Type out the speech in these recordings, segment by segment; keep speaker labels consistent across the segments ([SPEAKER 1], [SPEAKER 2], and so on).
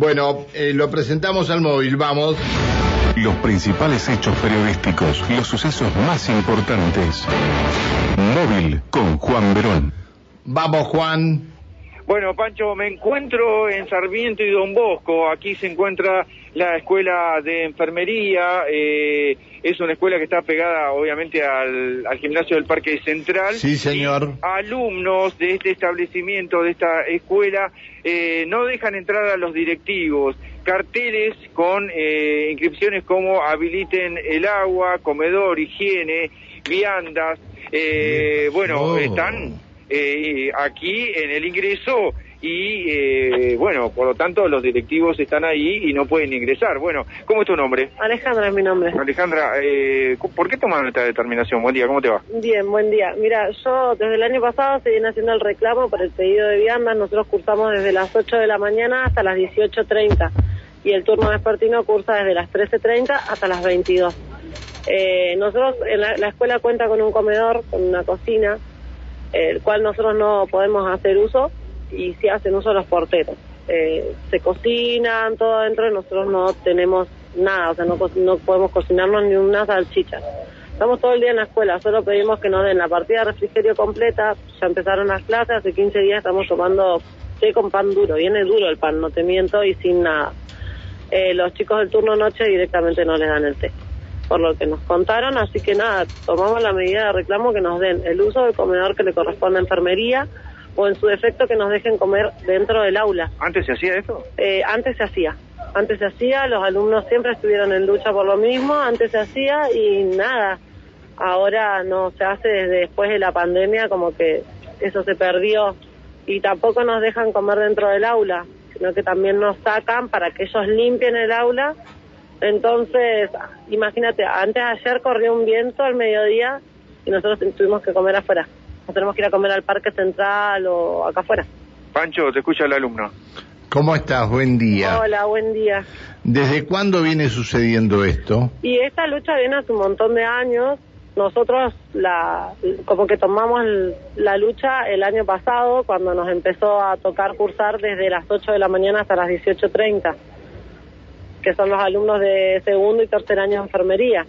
[SPEAKER 1] Bueno, eh, lo presentamos al móvil, vamos.
[SPEAKER 2] Los principales hechos periodísticos, los sucesos más importantes. Móvil con Juan Verón.
[SPEAKER 1] Vamos, Juan.
[SPEAKER 3] Bueno, Pancho, me encuentro en Sarmiento y Don Bosco. Aquí se encuentra la escuela de enfermería. Eh, es una escuela que está pegada, obviamente, al, gimnasio del Parque Central.
[SPEAKER 1] Sí, señor.
[SPEAKER 3] alumnos de este establecimiento, de esta escuela, eh, no dejan entrar a los directivos. Carteles con eh, inscripciones como habiliten el agua, comedor, higiene, viandas. bueno,
[SPEAKER 1] Oh.
[SPEAKER 3] están eh, aquí en el ingreso y eh, bueno, por lo tanto los directivos están ahí y no pueden ingresar. Bueno, ¿cómo es tu nombre?
[SPEAKER 4] Alejandra es mi nombre.
[SPEAKER 3] Alejandra, eh, ¿por qué tomaron esta determinación? Buen día, ¿cómo te va?
[SPEAKER 4] Bien, buen día. Mira, yo desde el año pasado se viene haciendo el reclamo por el pedido de viandas. Nosotros cursamos desde las 8 de la mañana hasta las 18.30 y el turno vespertino cursa desde las 13.30 hasta las 22. Eh, nosotros, en la, la escuela cuenta con un comedor, con una cocina, el cual nosotros no podemos hacer uso y sí hacen uso los porteros. Eh, se cocinan todo adentro y nosotros no tenemos nada, o sea, no, no podemos cocinarnos ni una salchicha. Estamos todo el día en la escuela, solo pedimos que nos den la partida de refrigerio completa, ya empezaron las clases, hace 15 días estamos tomando té con pan duro, viene duro el pan, no te miento, y sin nada. Eh, los chicos del turno noche directamente no les dan el té, por lo que nos contaron, así que nada, tomamos la medida de reclamo que nos den el uso del comedor que le corresponde a enfermería o en su defecto que nos dejen comer dentro del aula.
[SPEAKER 3] ¿Antes se hacía esto?
[SPEAKER 4] Eh, antes se hacía, antes se hacía, los alumnos siempre estuvieron en lucha por lo mismo, antes se hacía y nada, ahora no se hace desde después de la pandemia, como que eso se perdió y tampoco nos dejan comer dentro del aula, sino que también nos sacan para que ellos limpien el aula. Entonces, imagínate, antes de ayer corrió un viento al mediodía y nosotros tuvimos que comer afuera. Nos tenemos que ir a comer al parque central o acá afuera.
[SPEAKER 3] Pancho, te escucha el alumno.
[SPEAKER 1] ¿Cómo estás? Buen día.
[SPEAKER 4] Hola, buen día.
[SPEAKER 1] ¿Desde cuándo viene sucediendo esto?
[SPEAKER 4] Y esta lucha viene hace un montón de años. Nosotros la, como que tomamos la lucha el año pasado cuando nos empezó a tocar cursar desde las 8 de la mañana hasta las 18.30, que son los alumnos de segundo y tercer año de enfermería,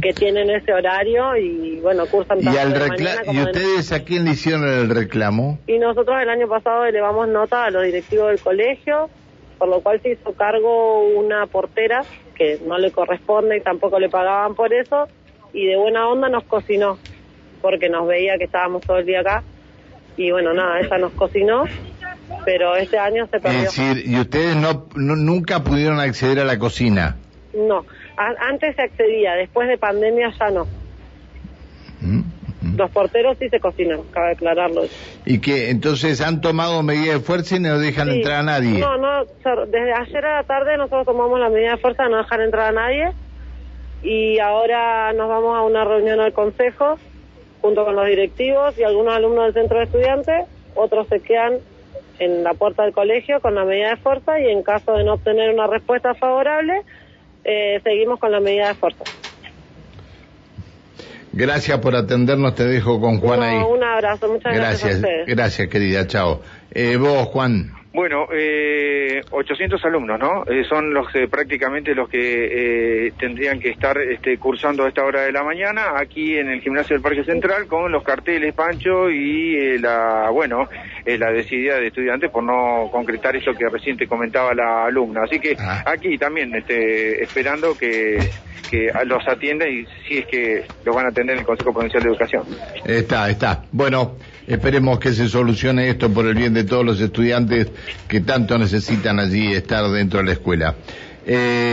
[SPEAKER 4] que tienen ese horario y bueno, cursan
[SPEAKER 1] ¿Y, al
[SPEAKER 4] de
[SPEAKER 1] recla-
[SPEAKER 4] mañana como
[SPEAKER 1] ¿Y
[SPEAKER 4] de
[SPEAKER 1] ustedes a quién le hicieron el reclamo?
[SPEAKER 4] y nosotros el año pasado elevamos nota a los directivos del colegio, por lo cual se hizo cargo una portera que no le corresponde y tampoco le pagaban por eso, y de buena onda nos cocinó, porque nos veía que estábamos todo el día acá, y bueno, nada, ella nos cocinó, pero este año se
[SPEAKER 1] Es
[SPEAKER 4] perdió.
[SPEAKER 1] decir, ¿y ustedes no, no- nunca pudieron acceder a la cocina?
[SPEAKER 4] No, A- antes se accedía, después de pandemia ya no.
[SPEAKER 1] ¿Mm?
[SPEAKER 4] Los porteros sí se cocinan, cabe aclararlo.
[SPEAKER 1] Y que entonces han tomado medidas de fuerza y no dejan
[SPEAKER 4] Sí.
[SPEAKER 1] entrar a nadie.
[SPEAKER 4] No, no, desde ayer a la tarde nosotros tomamos la medida de fuerza de no dejar entrar a nadie y ahora nos vamos a una reunión al consejo junto con los directivos y algunos alumnos del centro de estudiantes, otros se quedan en la puerta del colegio con la medida de fuerza y en caso de no obtener una respuesta favorable, eh, seguimos con la medida de fuerza.
[SPEAKER 1] Gracias por atendernos, te dejo con Juan
[SPEAKER 4] No,
[SPEAKER 1] ahí.
[SPEAKER 4] un abrazo, muchas gracias,
[SPEAKER 1] Gracias,
[SPEAKER 4] a ustedes.
[SPEAKER 1] gracias querida, chao. Eh, vos, Juan.
[SPEAKER 3] Bueno, eh, 800 alumnos, ¿no? Eh, son los que prácticamente los que eh, tendrían que estar este, cursando a esta hora de la mañana aquí en el gimnasio del Parque Central con los carteles Pancho y eh, la, bueno, eh, la decidida de estudiantes por no concretar eso que recién te comentaba la alumna. Así que
[SPEAKER 1] Ah.
[SPEAKER 3] aquí también este, esperando que, que los atienda y si es que los van a atender en el Consejo Provincial de Educación.
[SPEAKER 1] Está, está. Bueno, esperemos que se solucione esto por el bien de todos los estudiantes que tanto necesitan allí estar dentro de la escuela. Eh,